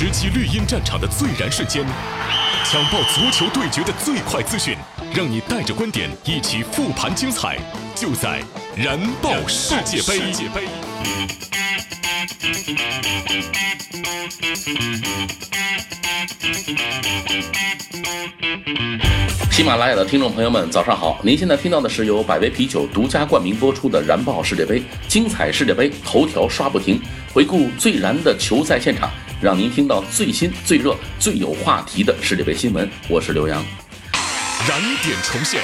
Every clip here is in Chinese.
直击绿茵战场的最燃瞬间，抢爆足球对决的最快资讯，让你带着观点一起复盘精彩，就在燃爆世界杯。喜马拉雅的听众朋友们，早上好！您现在听到的是由百威啤酒独家冠名播出的《燃爆世界杯》，精彩世界杯头条刷不停，回顾最燃的球赛现场，让您听到最新、最热、最有话题的世界杯新闻。我是刘洋，燃点重现。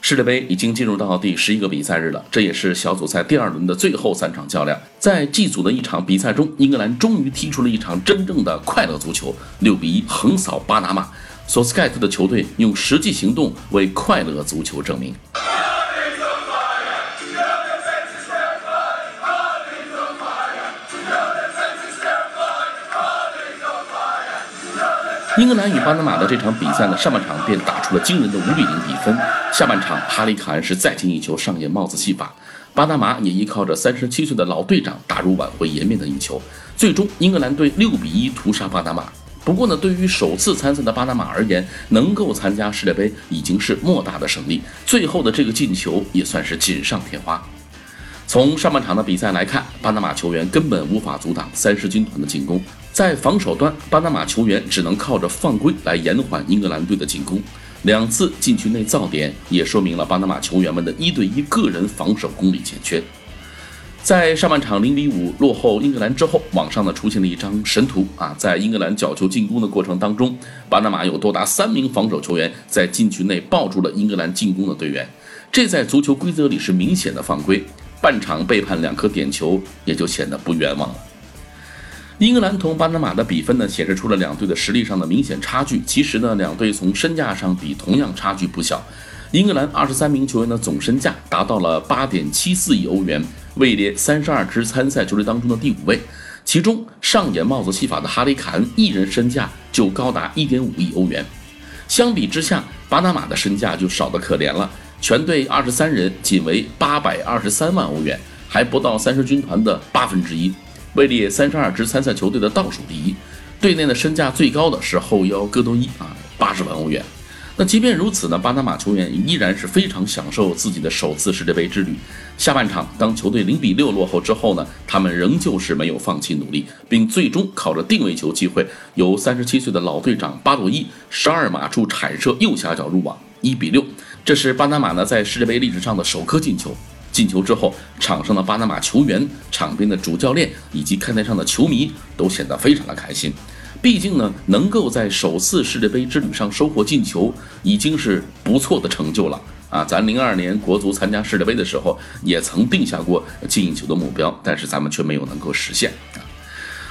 世界杯已经进入到第十一个比赛日了，这也是小组赛第二轮的最后三场较量。在 G 组的一场比赛中，英格兰终于踢出了一场真正的快乐足球，六比一横扫巴拿马。索斯盖特的球队用实际行动为快乐足球证明。英格兰与巴拿马的这场比赛呢，上半场便打出了惊人的五比零比分。下半场，哈里凯恩是再进一球上演帽子戏法，巴拿马也依靠着三十七岁的老队长打入挽回颜面的一球。最终，英格兰队六比一屠杀巴拿马。不过呢，对于首次参赛的巴拿马而言，能够参加世界杯已经是莫大的胜利。最后的这个进球也算是锦上添花。从上半场的比赛来看，巴拿马球员根本无法阻挡三狮军团的进攻。在防守端，巴拿马球员只能靠着犯规来延缓英格兰队的进攻。两次禁区内造点也说明了巴拿马球员们的一对一个人防守功力欠缺。在上半场零比五落后英格兰之后，网上呢出现了一张神图啊，在英格兰角球进攻的过程当中，巴拿马有多达三名防守球员在禁区内抱住了英格兰进攻的队员，这在足球规则里是明显的犯规。半场被判两颗点球，也就显得不冤枉了。英格兰同巴拿马的比分呢，显示出了两队的实力上的明显差距。其实呢，两队从身价上比，同样差距不小。英格兰二十三名球员的总身价达到了八点七四亿欧元，位列三十二支参赛球队当中的第五位。其中上演帽子戏法的哈里凯恩一人身价就高达一点五亿欧元。相比之下，巴拿马的身价就少得可怜了。全队二十三人，仅为八百二十三万欧元，还不到三狮军团的八分之一，位列三十二支参赛球队的倒数第一。队内的身价最高的是后腰戈多伊啊，八十万欧元。那即便如此呢，巴拿马球员依然是非常享受自己的首次世界杯之旅。下半场，当球队零比六落后之后呢，他们仍旧是没有放弃努力，并最终靠着定位球机会，由三十七岁的老队长巴洛伊十二码处铲射右下角入网，一比六。这是巴拿马呢在世界杯历史上的首颗进球。进球之后，场上的巴拿马球员、场边的主教练以及看台上的球迷都显得非常的开心。毕竟呢，能够在首次世界杯之旅上收获进球，已经是不错的成就了啊！咱零二年国足参加世界杯的时候，也曾定下过进球的目标，但是咱们却没有能够实现啊。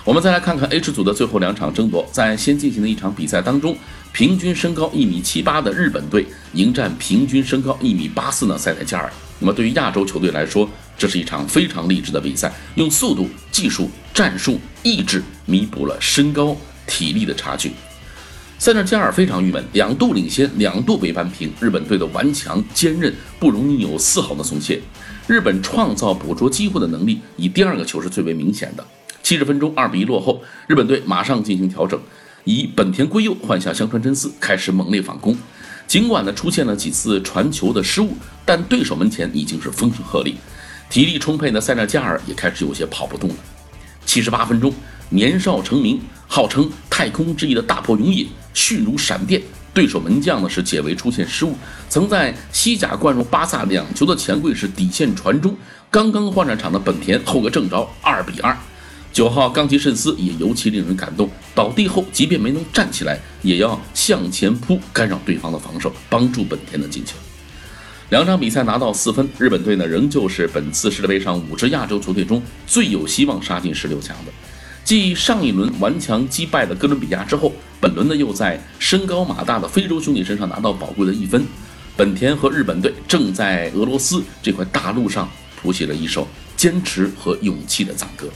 我们再来看看 H 组的最后两场争夺，在先进行的一场比赛当中。平均身高一米七八的日本队迎战平均身高一米八四的塞内加尔。那么对于亚洲球队来说，这是一场非常励志的比赛，用速度、技术、战术、意志弥补了身高、体力的差距。塞内加尔非常郁闷，两度领先，两度被扳平。日本队的顽强、坚韧，不容易有丝毫的松懈。日本创造捕捉机会的能力，以第二个球是最为明显的。七十分钟，二比一落后，日本队马上进行调整。以本田圭佑换下香川真司，开始猛烈反攻。尽管呢出现了几次传球的失误，但对手门前已经是风声鹤唳。体力充沛的塞纳加尔也开始有些跑不动了。七十八分钟，年少成名、号称太空之翼的大破永野迅如闪电，对手门将呢是解围出现失误，曾在西甲灌入巴萨两球的钱柜是底线传中，刚刚换上场的本田后个正着，二比二。九号冈崎慎司也尤其令人感动，倒地后即便没能站起来，也要向前扑，干扰对方的防守，帮助本田的进球。两场比赛拿到四分，日本队呢仍旧是本次世界杯上五支亚洲球队中最有希望杀进十六强的。继上一轮顽强击败了哥伦比亚之后，本轮呢又在身高马大的非洲兄弟身上拿到宝贵的一分。本田和日本队正在俄罗斯这块大陆上谱写了一首坚持和勇气的赞歌。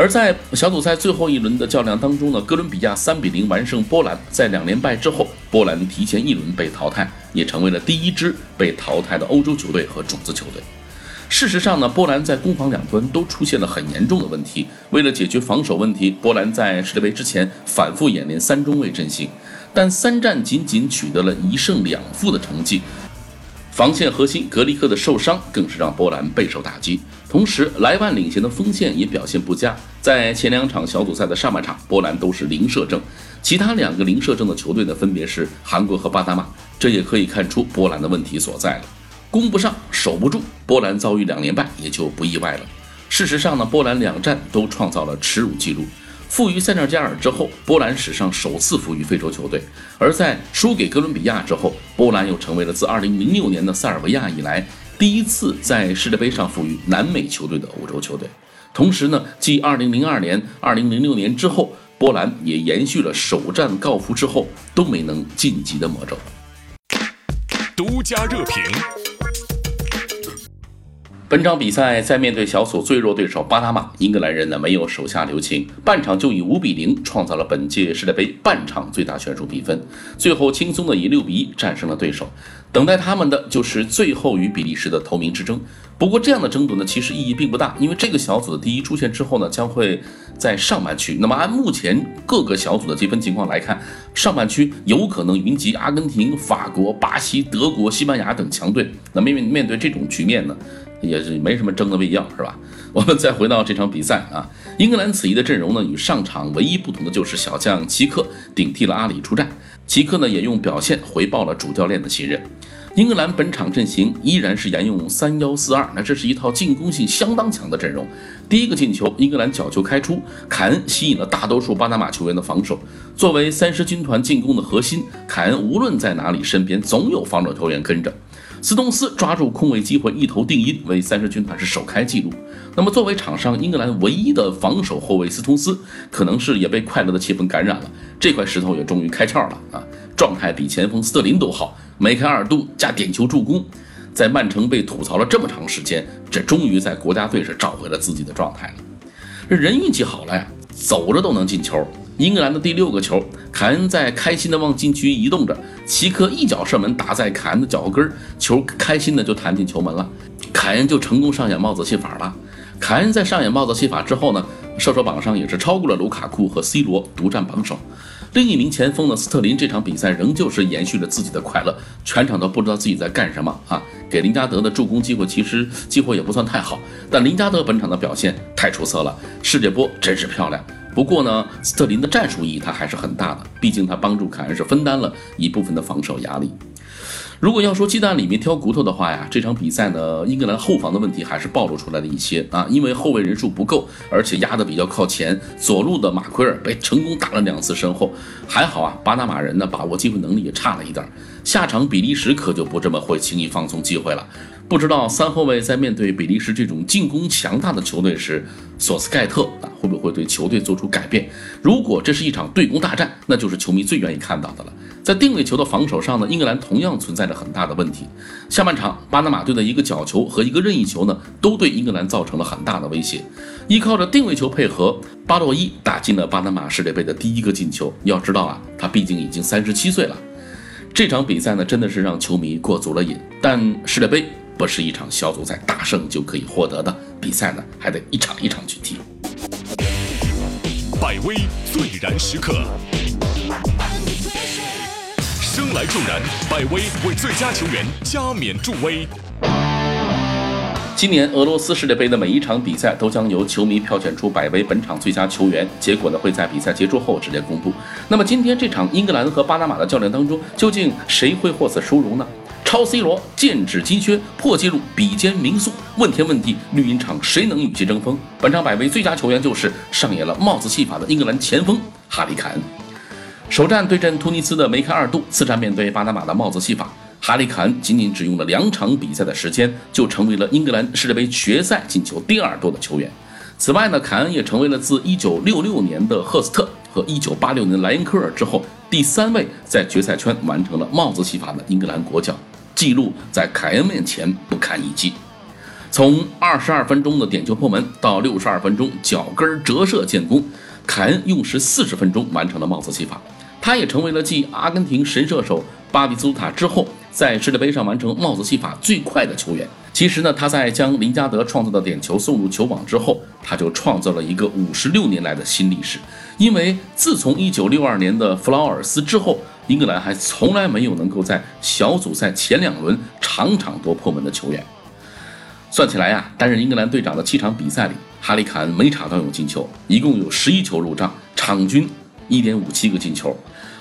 而在小组赛最后一轮的较量当中呢，哥伦比亚三比零完胜波兰，在两连败之后，波兰提前一轮被淘汰，也成为了第一支被淘汰的欧洲球队和种子球队。事实上呢，波兰在攻防两端都出现了很严重的问题。为了解决防守问题，波兰在世界杯之前反复演练三中卫阵型，但三战仅仅取得了一胜两负的成绩。防线核心格里克的受伤更是让波兰备受打击。同时，莱万领衔的锋线也表现不佳。在前两场小组赛的上半场，波兰都是零射正，其他两个零射正的球队呢，分别是韩国和巴拿马。这也可以看出波兰的问题所在了。攻不上，守不住，波兰遭遇两连败也就不意外了。事实上呢，波兰两战都创造了耻辱记录。负于塞内加尔之后，波兰史上首次负于非洲球队；而在输给哥伦比亚之后，波兰又成为了自2006年的塞尔维亚以来第一次在世界杯上负于南美球队的欧洲球队。同时呢，继2002年、2006年之后，波兰也延续了首战告负之后都没能晋级的魔咒。独家热评。本场比赛在面对小组最弱对手巴拿马，英格兰人呢没有手下留情，半场就以五比零创造了本届世界杯半场最大悬殊比分，最后轻松的以六比一战胜了对手。等待他们的就是最后与比利时的头名之争。不过这样的争夺呢，其实意义并不大，因为这个小组的第一出现之后呢，将会在上半区。那么按目前各个小组的积分情况来看，上半区有可能云集阿根廷、法国、巴西、德国、西班牙等强队。那面面对这种局面呢？也是没什么争的必要，是吧？我们再回到这场比赛啊，英格兰此役的阵容呢，与上场唯一不同的就是小将齐克顶替了阿里出战。齐克呢，也用表现回报了主教练的信任。英格兰本场阵型依然是沿用三幺四二，那这是一套进攻性相当强的阵容。第一个进球，英格兰角球开出，凯恩吸引了大多数巴拿马球员的防守。作为三狮军团进攻的核心，凯恩无论在哪里，身边总有防守球员跟着。斯通斯抓住空位机会一头定音，为三狮军团是首开纪录。那么，作为场上英格兰唯一的防守后卫，斯通斯可能是也被快乐的气氛感染了，这块石头也终于开窍了啊！状态比前锋斯特林都好，梅开二度加点球助攻，在曼城被吐槽了这么长时间，这终于在国家队是找回了自己的状态了。这人运气好了呀，走着都能进球。英格兰的第六个球，凯恩在开心的往禁区移动着，齐克一脚射门打在凯恩的脚后跟，球开心的就弹进球门了，凯恩就成功上演帽子戏法了。凯恩在上演帽子戏法之后呢，射手榜上也是超过了卢卡库和 C 罗，独占榜首。另一名前锋呢，斯特林这场比赛仍旧是延续了自己的快乐，全场都不知道自己在干什么啊！给林加德的助攻机会其实机会也不算太好，但林加德本场的表现太出色了，世界波真是漂亮。不过呢，斯特林的战术意义他还是很大的，毕竟他帮助凯恩是分担了一部分的防守压力。如果要说鸡蛋里面挑骨头的话呀，这场比赛呢，英格兰后防的问题还是暴露出来了一些啊，因为后卫人数不够，而且压得比较靠前，左路的马奎尔被成功打了两次身后，还好啊，巴拿马人呢把握机会能力也差了一点，下场比利时可就不这么会轻易放松机会了。不知道三后卫在面对比利时这种进攻强大的球队时，索斯盖特啊会不会对球队做出改变？如果这是一场对攻大战，那就是球迷最愿意看到的了。在定位球的防守上呢，英格兰同样存在着很大的问题。下半场，巴拿马队的一个角球和一个任意球呢，都对英格兰造成了很大的威胁。依靠着定位球配合，巴洛伊打进了巴拿马世界杯的第一个进球。要知道啊，他毕竟已经三十七岁了。这场比赛呢，真的是让球迷过足了瘾。但世界杯。不是一场小组赛大胜就可以获得的比赛呢，还得一场一场去踢。百威最燃时刻，生来就燃，百威为最佳球员加冕助威。今年俄罗斯世界杯的每一场比赛都将由球迷票选出百威本场最佳球员，结果呢会在比赛结束后直接公布。那么今天这场英格兰和巴拿马的较量当中，究竟谁会获此殊荣呢？超 C 罗，剑指金靴，破纪录，比肩名宿。问天问地，绿茵场谁能与其争锋？本场百位最佳球员就是上演了帽子戏法的英格兰前锋哈里凯恩。首战对阵突尼斯的梅开二度，次战面对巴拿马的帽子戏法，哈里凯恩仅仅只用了两场比赛的时间，就成为了英格兰世界杯决赛进球第二多的球员。此外呢，凯恩也成为了自1966年的赫斯特和1986年莱因科尔之后，第三位在决赛圈完成了帽子戏法的英格兰国脚。记录在凯恩面前不堪一击。从二十二分钟的点球破门到六十二分钟脚跟折射建功，凯恩用时四十分钟完成了帽子戏法。他也成为了继阿根廷神射手巴比斯塔之后，在世界杯上完成帽子戏法最快的球员。其实呢，他在将林加德创造的点球送入球网之后，他就创造了一个五十六年来的新历史。因为自从一九六二年的弗劳尔斯之后，英格兰还从来没有能够在小组赛前两轮场场夺破门的球员。算起来呀，担任英格兰队长的七场比赛里，哈里坎每场都有进球，一共有十一球入账，场均一点五七个进球。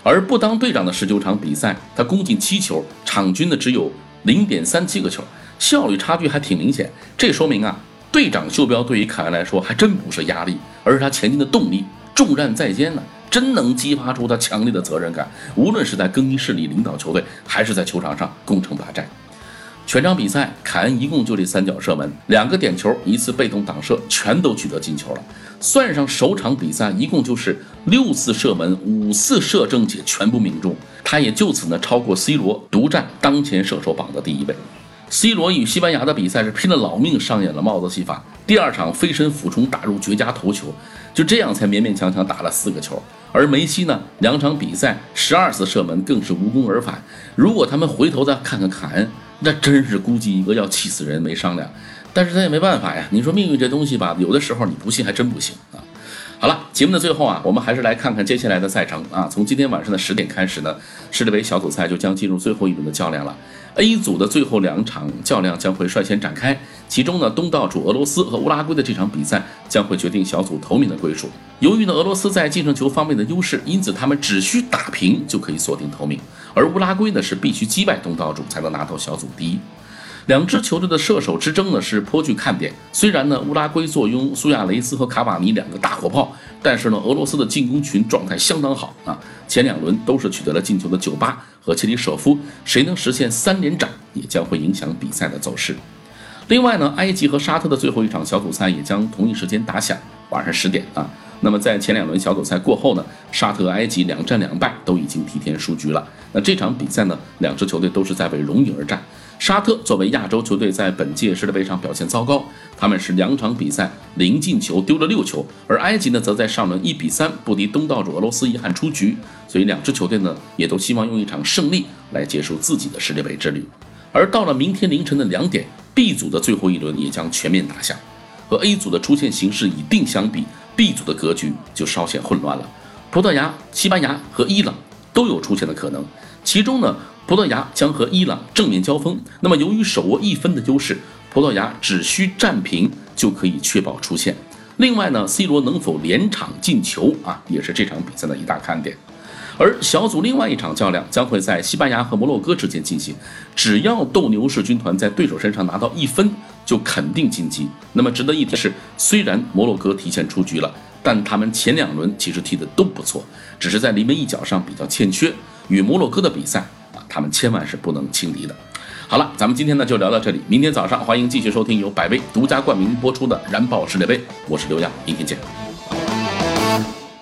而不当队长的十九场比赛，他攻进七球，场均呢只有零点三七个球。效率差距还挺明显，这说明啊，队长袖标对于凯恩来说还真不是压力，而是他前进的动力。重任在肩呢，真能激发出他强烈的责任感。无论是在更衣室里领导球队，还是在球场上攻城拔寨。全场比赛，凯恩一共就这三脚射门，两个点球，一次被动挡射，全都取得进球了。算上首场比赛，一共就是六次射门，五次射正且全部命中。他也就此呢超过 C 罗，独占当前射手榜的第一位。C 罗与西班牙的比赛是拼了老命上演了帽子戏法，第二场飞身俯冲打入绝佳头球，就这样才勉勉强强打了四个球。而梅西呢，两场比赛十二次射门更是无功而返。如果他们回头再看看凯恩，那真是估计一个要气死人没商量。但是他也没办法呀，你说命运这东西吧，有的时候你不信还真不行啊。好了，节目的最后啊，我们还是来看看接下来的赛程啊。从今天晚上的十点开始呢，世界杯小组赛就将进入最后一轮的较量了。A 组的最后两场较量将会率先展开，其中呢，东道主俄罗斯和乌拉圭的这场比赛将会决定小组头名的归属。由于呢，俄罗斯在净胜球方面的优势，因此他们只需打平就可以锁定头名，而乌拉圭呢是必须击败东道主才能拿到小组第一。两支球队的射手之争呢是颇具看点。虽然呢乌拉圭坐拥苏亚雷斯和卡瓦尼两个大火炮，但是呢俄罗斯的进攻群状态相当好啊，前两轮都是取得了进球的九八和切里舍夫，谁能实现三连斩也将会影响比赛的走势。另外呢，埃及和沙特的最后一场小组赛也将同一时间打响，晚上十点啊。那么在前两轮小组赛过后呢，沙特、埃及两战两败，都已经提前输局了。那这场比赛呢，两支球队都是在为荣誉而战。沙特作为亚洲球队，在本届世界杯上表现糟糕，他们是两场比赛零进球，丢了六球；而埃及呢，则在上轮一比三不敌东道主俄罗斯，遗憾出局。所以两支球队呢，也都希望用一场胜利来结束自己的世界杯之旅。而到了明天凌晨的两点，B 组的最后一轮也将全面打响。和 A 组的出线形势已定相比，B 组的格局就稍显混乱了。葡萄牙、西班牙和伊朗都有出现的可能，其中呢。葡萄牙将和伊朗正面交锋，那么由于手握一分的优势，葡萄牙只需战平就可以确保出线。另外呢，C 罗能否连场进球啊，也是这场比赛的一大看点。而小组另外一场较量将会在西班牙和摩洛哥之间进行，只要斗牛士军团在对手身上拿到一分，就肯定晋级。那么值得一提的是，虽然摩洛哥提前出局了，但他们前两轮其实踢得都不错，只是在临门一脚上比较欠缺。与摩洛哥的比赛。他们千万是不能轻敌的。好了，咱们今天呢就聊到这里，明天早上欢迎继续收听由百威独家冠名播出的《燃爆世界杯》，我是刘洋，明天见。